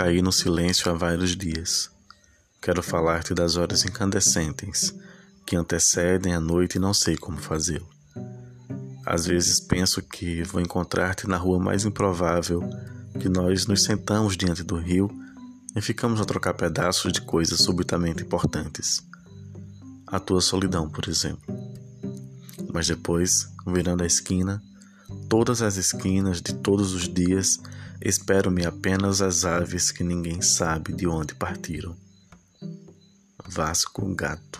caí no silêncio há vários dias. Quero falar-te das horas incandescentes que antecedem a noite e não sei como fazê-lo. Às vezes penso que vou encontrar-te na rua mais improvável, que nós nos sentamos diante do rio e ficamos a trocar pedaços de coisas subitamente importantes. A tua solidão, por exemplo. Mas depois, virando a esquina, todas as esquinas de todos os dias, espero-me apenas as aves que ninguém sabe de onde partiram. Vasco Gato